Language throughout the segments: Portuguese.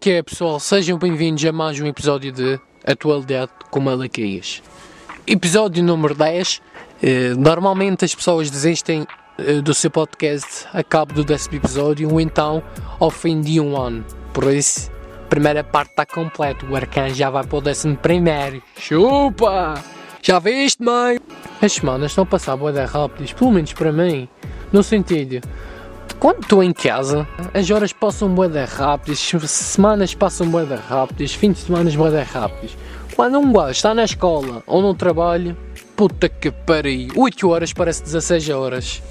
que é, pessoal? Sejam bem-vindos a mais um episódio de Atualidade com Malaquias. Episódio número 10. Eh, normalmente as pessoas desistem eh, do seu podcast a cabo do décimo episódio ou então ao fim de um ano. Por isso, a primeira parte está completa. O arcano já vai para o décimo primeiro. Chupa! Já viste, mãe? As semanas estão a passar boa rápidas, pelo menos para mim. No sentido, quando estou em casa, as horas passam boeda rápidas, semanas passam boeda rápidas, fins de semana boeda rápidas. Quando um gajo está na escola ou no trabalho, puta que pariu, 8 horas parece 16 horas.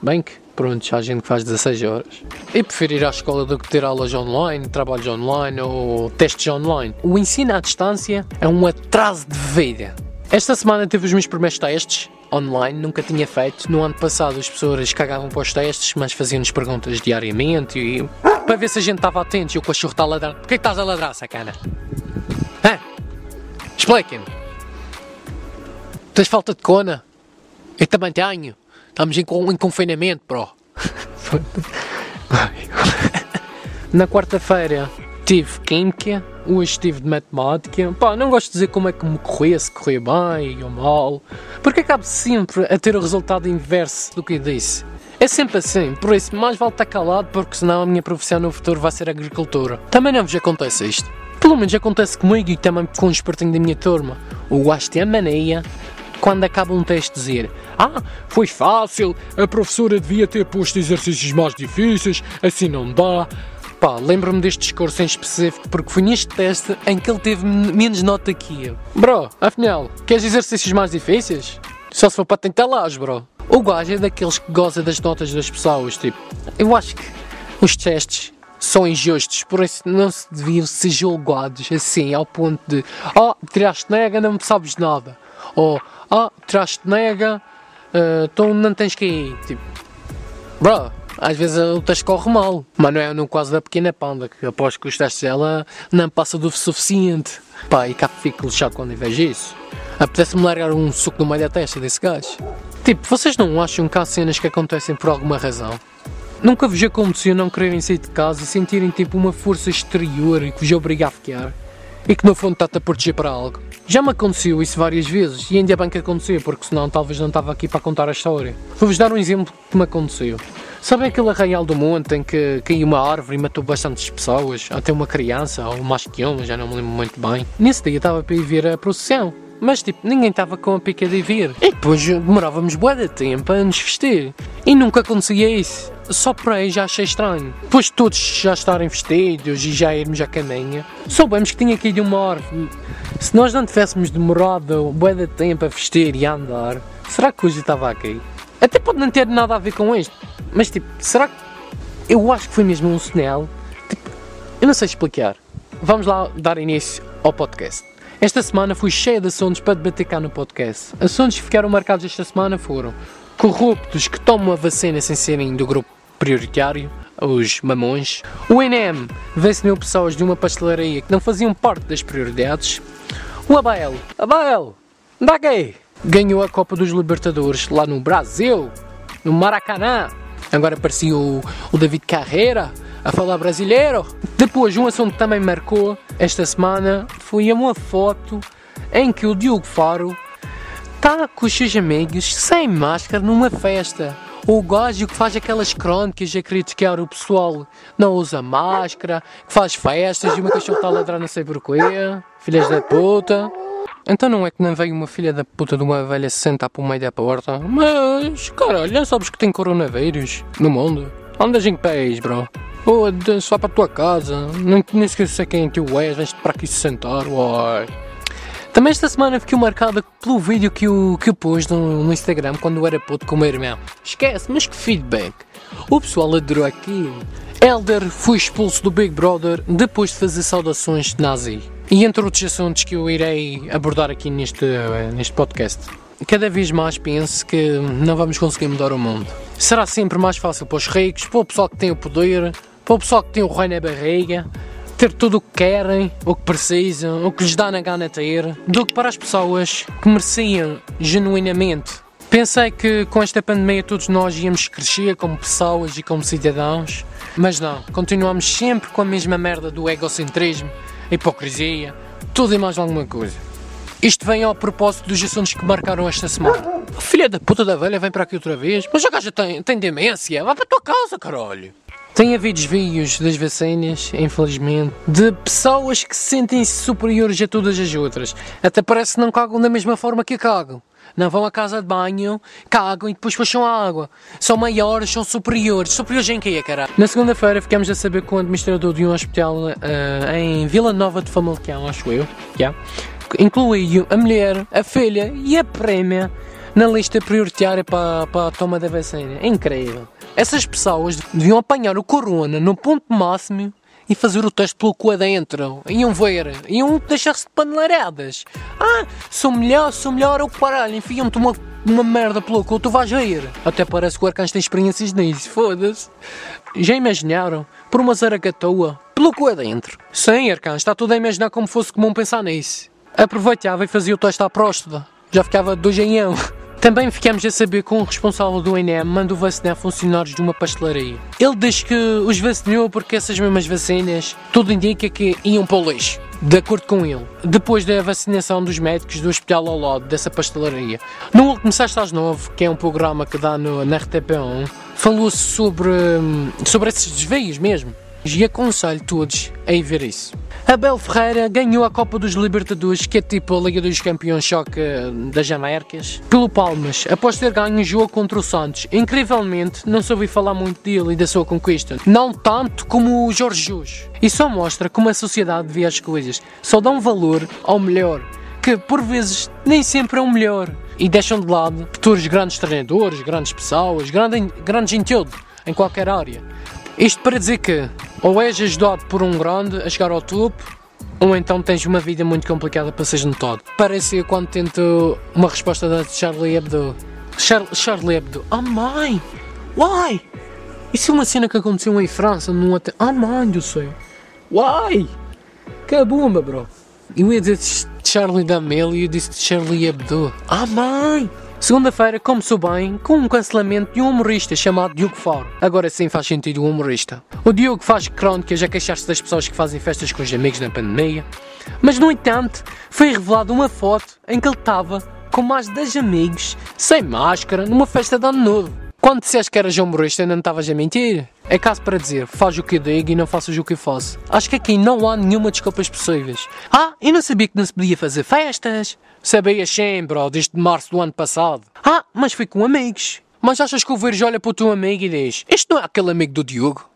Bem que, pronto, há gente que faz 16 horas. E prefiro ir à escola do que ter aulas online, trabalhos online ou testes online. O ensino à distância é um atraso de vida. Esta semana tive os meus primeiros testes online, nunca tinha feito. No ano passado as pessoas cagavam para os testes, mas faziam-nos perguntas diariamente e para ver se a gente estava atento e o cachorro está a ladrar. Porquê que estás a ladrar, sacana? Hã? Expliquem-me. Tens falta de cona? Eu também tenho. Estamos em, em confinamento, bro. Na quarta-feira tive química, hoje estive de matemática. Pá, não gosto de dizer como é que me corria, se corria bem ou mal, porque acabo sempre a ter o resultado inverso do que eu disse. É sempre assim, por isso mais vale estar calado, porque senão a minha profissão no futuro vai ser agricultura. Também não vos acontece isto. Pelo menos acontece comigo e também com um espertinho da minha turma. O gajo tem a mania quando acaba um teste dizer Ah, foi fácil, a professora devia ter posto exercícios mais difíceis, assim não dá. Pá, lembro-me deste discurso em específico porque foi neste teste em que ele teve menos nota que eu. Bro, afinal, queres exercícios mais difíceis? Só se for para tentar lá, bro. O gajo é daqueles que goza das notas das pessoas, tipo. Eu acho que os testes são injustos, por isso não se deviam ser julgados assim, ao ponto de Oh, tiraste nega, não sabes nada. Ou Oh, tiraste nega, uh, então não tens que ir. Tipo, bro, às vezes o teste corre mal. Mas não é no caso da pequena panda, que após que os testes dela não passa do suficiente. Pá, e cá fico lixado quando vejo isso. Apetece-me largar um suco no meio da testa desse gajo. Tipo, vocês não acham que há cenas que acontecem por alguma razão? Nunca vos aconteceu não quererem sair de casa e sentirem tipo uma força exterior que vos obriga a ficar? E que no fundo está-te a proteger para algo? Já me aconteceu isso várias vezes e ainda bem que aconteceu, porque senão talvez não estava aqui para contar a história. Vou-vos dar um exemplo que me aconteceu. Sabem aquele arraial do monte em que caiu uma árvore e matou bastantes pessoas, até uma criança, ou que uma, já não me lembro muito bem. Nesse dia estava para ir ver a procissão. Mas tipo, ninguém estava com a pica de vir. E depois demorávamos bué de tempo a nos vestir. E nunca acontecia isso. Só por aí já achei estranho. Depois de todos já estarem vestidos e já irmos a caminho, soubemos que tinha caído uma árvore. Se nós não tivéssemos demorado bué de tempo a vestir e a andar, será que hoje estava aqui? Até pode não ter nada a ver com isto. Mas tipo, será que. Eu acho que foi mesmo um sinal. Tipo, eu não sei explicar. Vamos lá dar início ao podcast. Esta semana fui cheia de assuntos para debater cá no podcast. Assuntos que ficaram marcados esta semana foram corruptos que tomam a vacina sem serem do grupo prioritário, os mamões. O INEM venceu pessoas de uma pastelaria que não faziam parte das prioridades. O Abel, Abel, dá aqui! Ganhou a Copa dos Libertadores lá no Brasil, no Maracanã. Agora aparecia o, o David Carreira a falar brasileiro. Depois, um assunto que também marcou esta semana foi uma foto em que o Diogo Faro está com os seus amigos sem máscara numa festa. O gajo que faz aquelas crónicas a criticar o pessoal não usa máscara, que faz festas e uma cachorra está a ladrar não sei porquê, filhas da puta. Então não é que não veio uma filha da puta de uma velha se sentar para o meio da porta? Mas, caralho, já sabes que tem coronavírus no mundo? Andas em pés, bro. Ou só para a tua casa. Nem, nem esqueça quem tu és, vens para aqui se sentar, uai. Também esta semana fiquei marcada pelo vídeo que eu, que eu pus no, no Instagram quando era puto com o meu irmão. Esquece, mas que feedback. O pessoal adorou aquilo. Elder foi expulso do Big Brother depois de fazer saudações de nazi. E entre outros assuntos que eu irei abordar aqui neste, neste podcast. Cada vez mais penso que não vamos conseguir mudar o mundo. Será sempre mais fácil para os ricos, para o pessoal que tem o poder, para o pessoal que tem o rei na barriga, ter tudo o que querem, o que precisam, o que lhes dá na gana ter, do que para as pessoas que mereciam genuinamente. Pensei que com esta pandemia todos nós íamos crescer como pessoas e como cidadãos Mas não, continuamos sempre com a mesma merda do egocentrismo, a hipocrisia, tudo e mais alguma coisa. Isto vem ao propósito dos assuntos que marcaram esta semana. Filha da puta da velha vem para aqui outra vez. Mas a gaja tem, tem demência. Vai para a tua casa, caralho. Tem havido desvios das vacinas, infelizmente, de pessoas que sentem-se superiores a todas as outras. Até parece que não cagam da mesma forma que cagam. Não vão à casa de banho, cagam e depois puxam a água. São maiores, são superiores. Superiores em quê, caralho? Na segunda-feira ficamos a saber que o administrador de um hospital uh, em Vila Nova de Famalicão, acho eu, yeah, incluiu a mulher, a filha e a prémia na lista prioritária para, para a toma da vacina. É incrível. Essas pessoas deviam apanhar o corona no ponto máximo e fazer o teste pelo cu adentro. Iam ver, iam deixar-se de paneleiradas. Ah, sou melhor, sou melhor, o caralho, enfiam-te uma, uma merda pelo cu, tu vais ir. Até parece que o Arcanjo tem experiências nisso, foda-se. Já imaginaram? Por uma zaragatua, pelo cu adentro. Sim, Arcanjo, está tudo a imaginar como fosse comum pensar nisso. Aproveitava e fazia o teste à próstata. Já ficava dois em. Também ficamos a saber que um responsável do INEM mandou vacinar funcionários de uma pastelaria. Ele diz que os vacinou porque essas mesmas vacinas tudo indica que iam para o lixo. De acordo com ele, depois da vacinação dos médicos do hospital ao lado dessa pastelaria. No último Sexta às que é um programa que dá no, na RTP1, falou-se sobre, hum, sobre esses desvios mesmo. E aconselho todos a ir ver isso. Abel Ferreira ganhou a Copa dos Libertadores, que é tipo a Liga dos Campeões Choque das Américas, pelo Palmas, após ter ganho o jogo contra o Santos. Incrivelmente, não soube falar muito dele e da sua conquista, não tanto como o Jorge Jesus. E só mostra como a sociedade vê as coisas, só dá um valor ao melhor, que por vezes nem sempre é o melhor, e deixam de lado futuros grandes treinadores, grandes pessoas, grandes, em tudo, em qualquer área. Isto para dizer que ou és ajudado por um grande a chegar ao topo, ou então tens uma vida muito complicada para seres notado. Parece quando tento uma resposta da Charlie Hebdo. Char Charlie Hebdo. Oh mãe! Why? Isso é uma cena que aconteceu em França, num hotel. Oh mãe do céu! Why? Que bomba, bro! Eu ia dizer Charlie D'Amelio e eu disse Charlie Hebdo. Ah, mãe! Segunda-feira começou bem com um cancelamento de um humorista chamado Diogo Faro. Agora sim faz sentido o humorista. O Diogo faz crónicas a queixar-se das pessoas que fazem festas com os amigos na pandemia. Mas, no entanto, foi revelada uma foto em que ele estava com mais 10 amigos, sem máscara, numa festa de ano novo. Quando disseste que eras humorista, ainda não estavas a mentir? É caso para dizer, faz o que eu digo e não faças o que eu faço. Acho que aqui não há nenhuma desculpas possíveis. Ah, eu não sabia que não se podia fazer festas. Sabias sim, bro, desde março do ano passado. Ah, mas fui com amigos. Mas achas que o Verde olha para o teu amigo e diz, este não é aquele amigo do Diogo?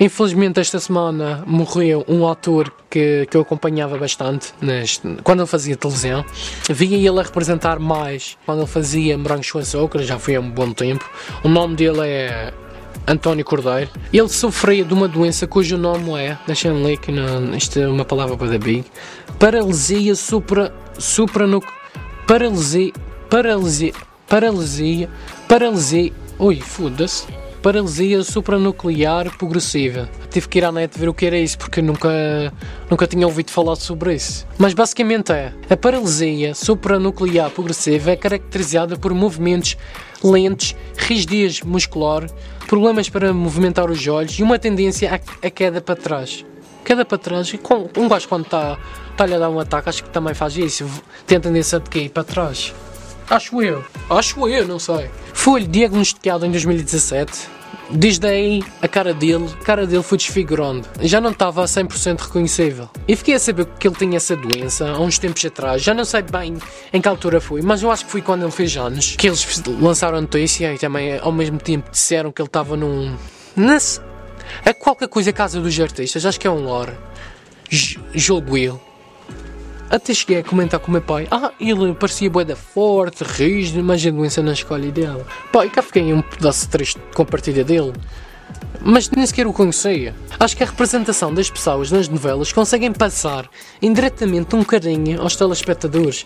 Infelizmente esta semana morreu um ator que, que eu acompanhava bastante neste, quando ele fazia televisão. Via ele a representar mais quando ele fazia Morangos com Açúcar, já foi há um bom tempo. O nome dele é António Cordeiro. Ele sofria de uma doença cujo nome é, deixa-me ler que não, isto é uma palavra para da Big, paralisia supra, suprano, paralisia, paralisia, paralisia, paralisia, ui, foda-se paralisia supranuclear progressiva. Tive que ir à net ver o que era isso porque nunca, nunca tinha ouvido falar sobre isso. Mas basicamente é: a paralisia supranuclear progressiva é caracterizada por movimentos lentos, rigidez muscular, problemas para movimentar os olhos e uma tendência à, queda para trás. Queda para trás, um gajo quando está tá a dar um ataque, acho que também faz isso, tem tendência de cair para trás. Acho eu. Acho eu, não sei. Foi diagnosticado em 2017. Desde aí, a cara dele, a cara dele foi desfigurando. Já não estava a 100% reconhecível. E fiquei a saber que ele tinha essa doença há uns tempos atrás. Já não sei bem em que altura foi, mas eu acho que foi quando ele fez anos. Que eles lançaram a notícia e também ao mesmo tempo disseram que ele estava num. Nesse, é qualquer coisa Casa dos Artistas, acho que é um lore. Jogo ele. Até cheguei a comentar com o meu pai: Ah, ele parecia boeda forte, rígido, mas a doença não escolhe dela. Pá, e cá fiquei um pedaço triste com a partida dele. Mas nem sequer o conhecia. Acho que a representação das pessoas nas novelas conseguem passar indiretamente um carinho aos telespectadores,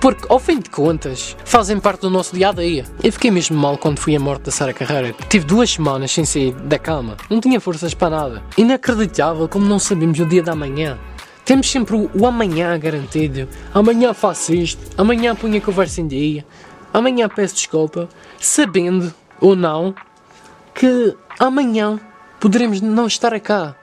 porque, ao fim de contas, fazem parte do nosso dia a dia. Eu fiquei mesmo mal quando fui a morte da Sara Carreira. Tive duas semanas sem sair da cama, não tinha forças para nada. Inacreditável como não sabemos o dia da manhã. Temos sempre o, amanhã garantido. Amanhã faço isto, amanhã ponho a conversa em dia, amanhã peço desculpa, sabendo ou não que amanhã poderemos não estar cá.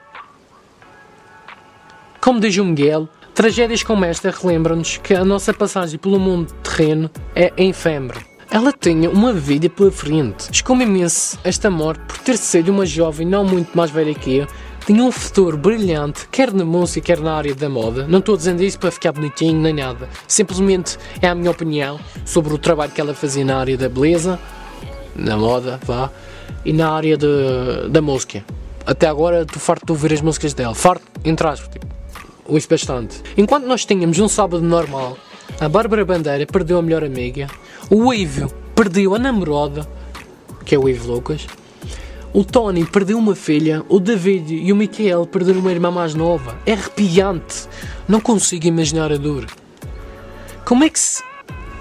Como diz o Miguel, tragédias como esta relembram-nos que a nossa passagem pelo mundo terreno é efêmera. Ela tinha uma vida pela frente. Escomo imenso esta morte por ter sido uma jovem não muito mais velha que eu. Tinha um futuro brilhante, quer na música, quer na área da moda. Não estou dizendo isso para ficar bonitinho nem nada. Simplesmente é a minha opinião sobre o trabalho que ela fazia na área da beleza, na moda, vá, e na área de, da música. Até agora estou farto de ouvir as músicas dela. Farto, entre aspas, tipo, ouço bastante. Enquanto nós tínhamos um sábado normal, a Bárbara Bandeira perdeu a melhor amiga, o Ivo perdeu a namorada, que é o Ivo Lucas, o Tony perdeu uma filha, o David e o Michael perderam uma irmã mais nova. É arrepiante. Não consigo imaginar a dor. Como é que se,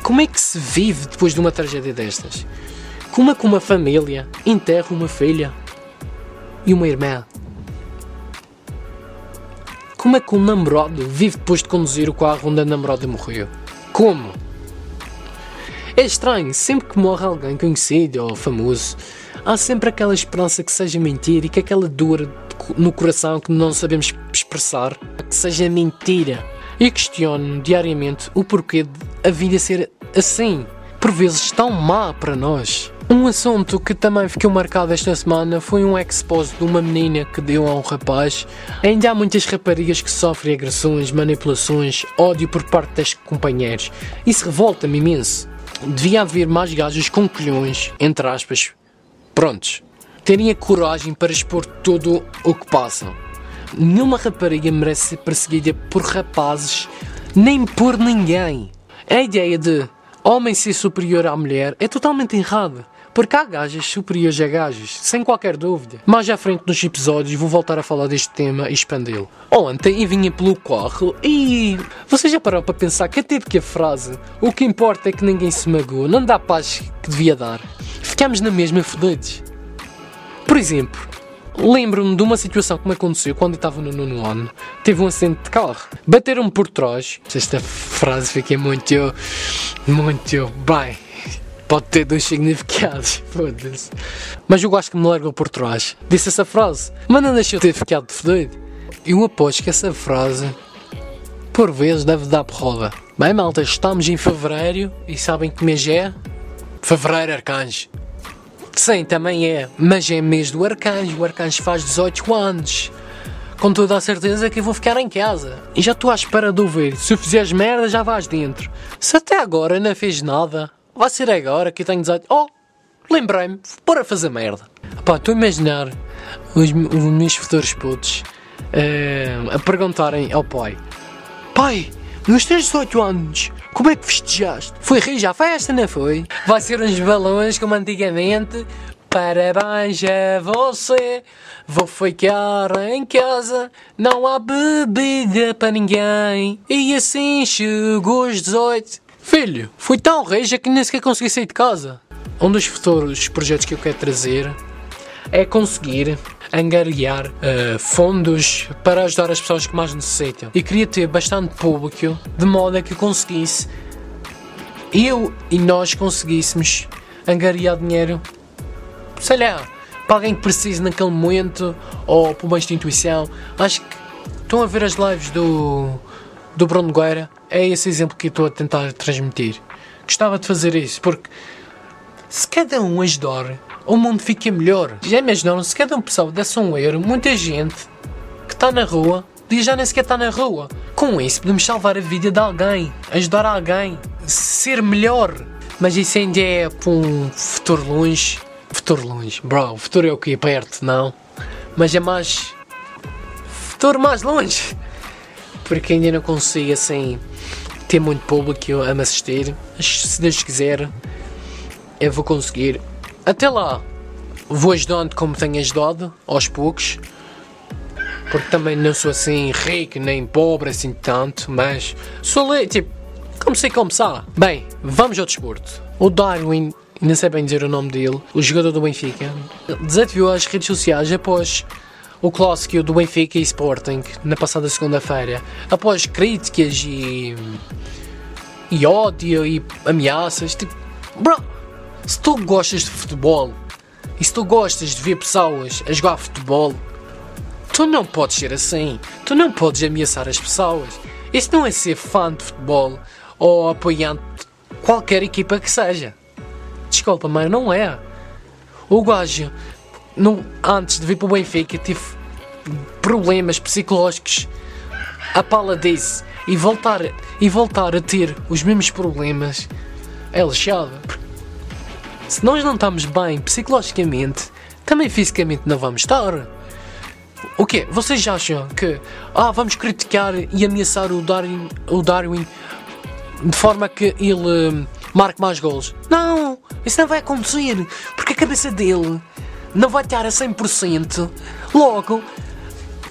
como é que se vive depois de uma tragédia destas? É que uma família enterra uma filha e uma irmã? Como é que um namorado vive depois de conduzir o carro onde a namorada morreu? Como? É estranho, sempre que morre alguém conhecido ou famoso, há sempre aquela esperança que seja mentira e que aquela dor no coração que não sabemos expressar, que seja mentira. E questiono diariamente o porquê de a vida ser assim, por vezes tão má para nós. Um assunto que também ficou marcado esta semana foi um expose de uma menina que deu a um rapaz. Ainda há muitas raparigas que sofrem agressões, manipulações, ódio por parte das companheiros. Isso revolta-me imenso. Devia haver mais gajos com colhões, entre aspas, prontos, terem a coragem para expor tudo o que passam. Nenhuma rapariga merece ser perseguida por rapazes, nem por ninguém. A ideia de homem ser superior à mulher é totalmente errada. Porque há gajas superiores a gajos, sem qualquer dúvida. Mais à frente nos episódios vou voltar a falar deste tema e expandi-lo. Ontem eu vinha pelo carro e. Você já parou para pensar que até que a frase o que importa é que ninguém se magoa, não dá a paz que devia dar? Ficamos na mesma fodidos. Por exemplo, lembro-me de uma situação que me aconteceu quando eu estava no nono ano. Teve um acidente de carro. Bateram-me por trás. Esta frase fiquei muito. muito. bem pode ter dois significados, foda-se. Mas eu gosto que me largou por trás. Disse essa frase, mas não deixou de ter ficado fodido. Eu aposto que essa frase, por vezes, deve dar porrada. Bem, malta, estamos em fevereiro e sabem que mês é? Fevereiro Arcanjo. Sim, também é, mas é mês do Arcanjo. O Arcanjo faz 18 anos. Com toda a certeza que eu vou ficar em casa. E já estou à espera de ouvir. Se fizeres merda, já vais dentro. Se até agora não fez nada, vai ser agora que eu tenho dizer, oh, lembrei-me, bora fazer merda. Pá, estou a imaginar os, os meus futuros putos uh, a perguntarem ao pai: Pai, nos teus 18 anos, como é que festejaste? Foi já festa, não foi? Vai ser uns balões como antigamente. Parabéns a você, vou ficar em casa, não há bebida para ninguém. E assim chegou os 18. Filho, fui tão reja que nem sequer consegui sair de casa. Um dos futuros projetos que eu quero trazer é conseguir angariar uh, fundos para ajudar as pessoas que mais necessitam. E queria ter bastante público, de modo a que conseguisse, eu e nós conseguíssemos angariar dinheiro, sei lá, para alguém que precise naquele momento ou por uma instituição. Acho que estão a ver as lives do do Bruno Nogueira é esse exemplo que estou a tentar transmitir. Gostava de fazer isso, porque se cada um ajudar, o mundo fica melhor. Já imaginaram, se cada um pessoa desse um euro, muita gente que está na rua, dia já nem sequer está na rua. Com isso podemos salvar a vida de alguém, ajudar alguém, ser melhor. Mas isso ainda é para um futuro longe. Futuro longe, bro, o futuro é o que é perto, não? Mas é mais. Futuro mais longe porque ainda não consigo assim ter muito público a me assistir. Se Deus quiser, eu vou conseguir. Até lá, vou ajudando como tenho ajudado, aos poucos. Porque também não sou assim rico nem pobre assim tanto, mas sou ali, tipo, comecei a começar. Bem, vamos ao desporto. O Darwin, não sei bem dizer o nome dele, o jogador do Benfica, desafiou as redes sociais após o clássico do Benfica e Sporting na passada segunda-feira, após críticas e, e ódio e ameaças. Tipo, bro, se tu gostas de futebol E se tu gostas de ver pessoas a jogar futebol, tu não podes ser assim. Tu não podes ameaçar as pessoas. Isso não é ser fã de futebol ou apoiante de qualquer equipa que seja. Desculpa, mas não é. O gajo, não, antes de vir para o Benfica, tive problemas psicológicos. A pala disse. E voltar, e voltar a ter os mesmos problemas é lixado. Se nós não estamos bem psicologicamente, também fisicamente não vamos estar. O quê? Vocês acham que ah, vamos criticar e ameaçar o Darwin, o Darwin de forma que ele hum, marque mais gols? Não! Isso não vai acontecer, porque a cabeça dele não vai estar a 100%. Logo,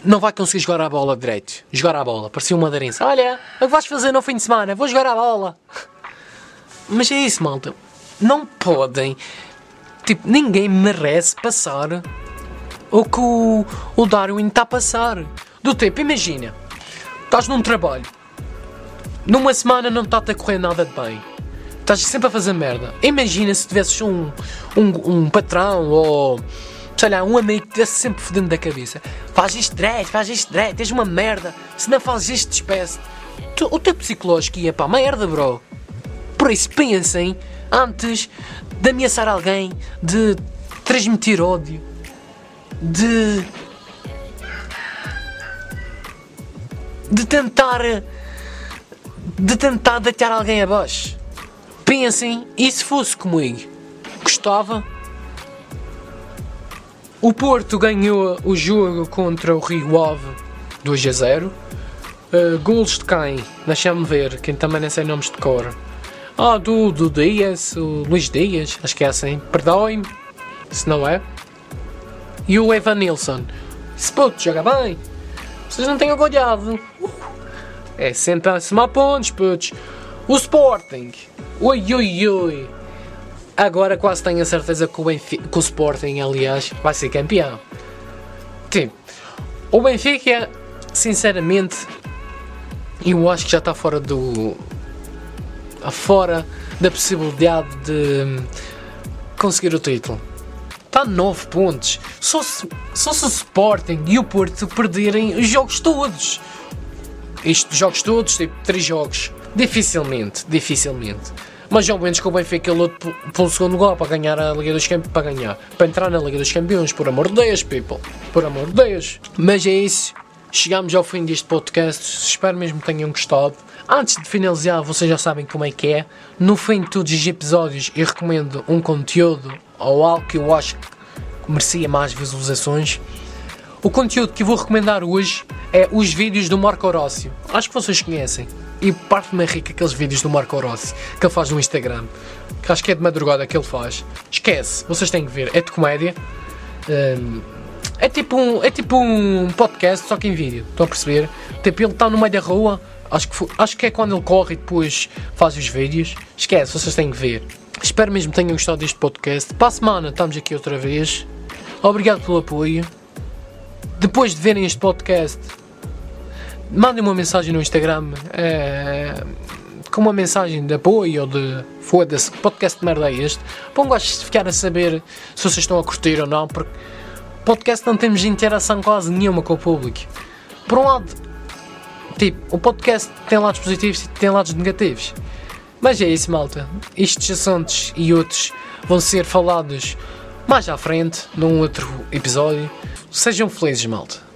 não vai conseguir jogar a bola direito. Jogar a bola. Parecia um madeirense. Olha, o que vais fazer no fim de semana? Vou jogar a bola. Mas é isso, malta. Não podem. Tipo, ninguém merece passar o que o, o Darwin está a passar. Do tipo, imagina. Estás num trabalho. Numa semana não está-te a correr nada de bem Estás sempre a fazer merda. Imagina se tivesses um, um, um patrão ou sei lá, um amigo que estivesse sempre fodendo da cabeça. Faz isto direito, faz isto direito, tens uma merda. Se não fazes isto, despece. O teu psicológico ia para merda, bro. Por isso, pensem antes de ameaçar alguém, de transmitir ódio, de. de tentar. de tentar deitar alguém abaixo. Pensem, e se fosse comigo? Gostava? O Porto ganhou o jogo contra o Rio Ave 2 a 0. Uh, gols de quem? Deixa-me ver, quem também nem sei nomes de cor. Ah, do, do Dias, o Luís Dias, acho que é assim. Perdoem-me, se não é. E o Evan Nilsson. Se puto, joga bem. Vocês não têm olhado. Uh, é sentar-se-me a pontos, putos. O Sporting Ui, ui, ui. Agora quase tenho a certeza que o, Benfica, que o Sporting, aliás, vai ser campeão. Tipo, o Benfica, sinceramente, eu acho que já está fora do. fora da possibilidade de conseguir o título. Está a 9 pontos. Só se, só se o Sporting e o Porto perderem os jogos todos. Isto, jogos todos, tipo 3 jogos. Dificilmente, dificilmente. Mas ao menos que o Benfica lute pelo segundo lugar para ganhar a Liga dos Campeões, para ganhar, para entrar na Liga dos Campeões, por amor de Deus, people, por amor de Deus. Mas é isso, chegamos ao fim deste podcast, espero mesmo que tenham gostado. Antes de finalizar, vocês já sabem como é que é. No fim de todos os episódios, eu recomendo um conteúdo ou algo que eu acho que merecia mais visualizações. O conteúdo que vou recomendar hoje é os vídeos do Marco Horácio. Acho que vocês conhecem. E parte-me rica aqueles vídeos do Marco Rossi que ele faz no Instagram. Que acho que é de madrugada que ele faz. Esquece, vocês têm que ver. É de comédia. Um, é, tipo um, é tipo um podcast, só que em vídeo. Estão a perceber? Tipo, ele está no meio da rua. Acho que, foi, acho que é quando ele corre e depois faz os vídeos. Esquece, vocês têm que ver. Espero mesmo que tenham gostado deste podcast. Para a semana estamos aqui outra vez. Obrigado pelo apoio. Depois de verem este podcast, mandem uma mensagem no Instagram é, com uma mensagem de apoio ou de foda-se, podcast de merda é este. Um gosto de ficar a saber se vocês estão a curtir ou não, porque podcast não temos interação quase nenhuma com o público. Por um lado, tipo, o podcast tem lados positivos e tem lados negativos. Mas é isso, malta. Estes assuntos e outros vão ser falados mais à frente, num outro episódio. Sejam felizes, malta.